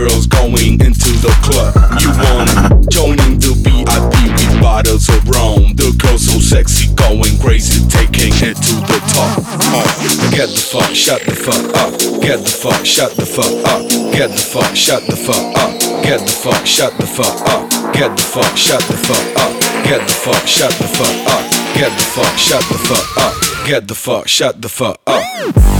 girls going into the club. You want it? Joining the VIP with bottles of rum. The girls so sexy, going crazy, taking it to the top. Uh, get the fuck, shut the fuck up. Get the fuck, shut the fuck up. Get the fuck, shut the fuck up. Get the fuck, shut the fuck up. Get the fuck, shut the fuck up. Get the fuck, shut the fuck up. Get the fuck, shut the fuck up. Get the fuck, shut the fuck up.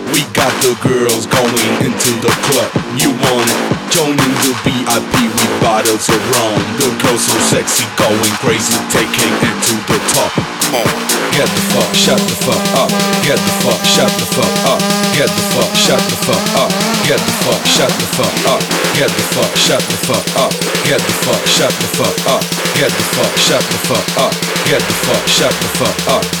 We got the girls going into the club. You want it? Joining the VIP with bottles of rum. The girls so sexy, going crazy, taking it to the top. Come on, get the fuck, shut the fuck up. Get the fuck, shut the fuck up. Get the fuck, shut the fuck up. Get the fuck, shut the fuck up. Get the fuck, shut the fuck up. Get the fuck, shut the fuck up. Get the fuck, shut the fuck up. Get the fuck, shut the fuck up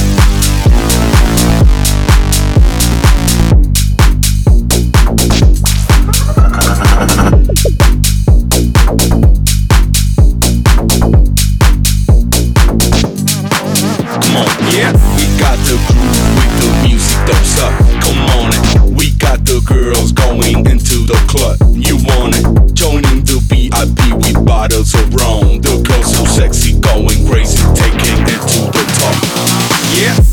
Girls going into the club. You want it? Joining the VIP with bottles of rum. The girls so sexy, going crazy, taking it to the top. Yeah.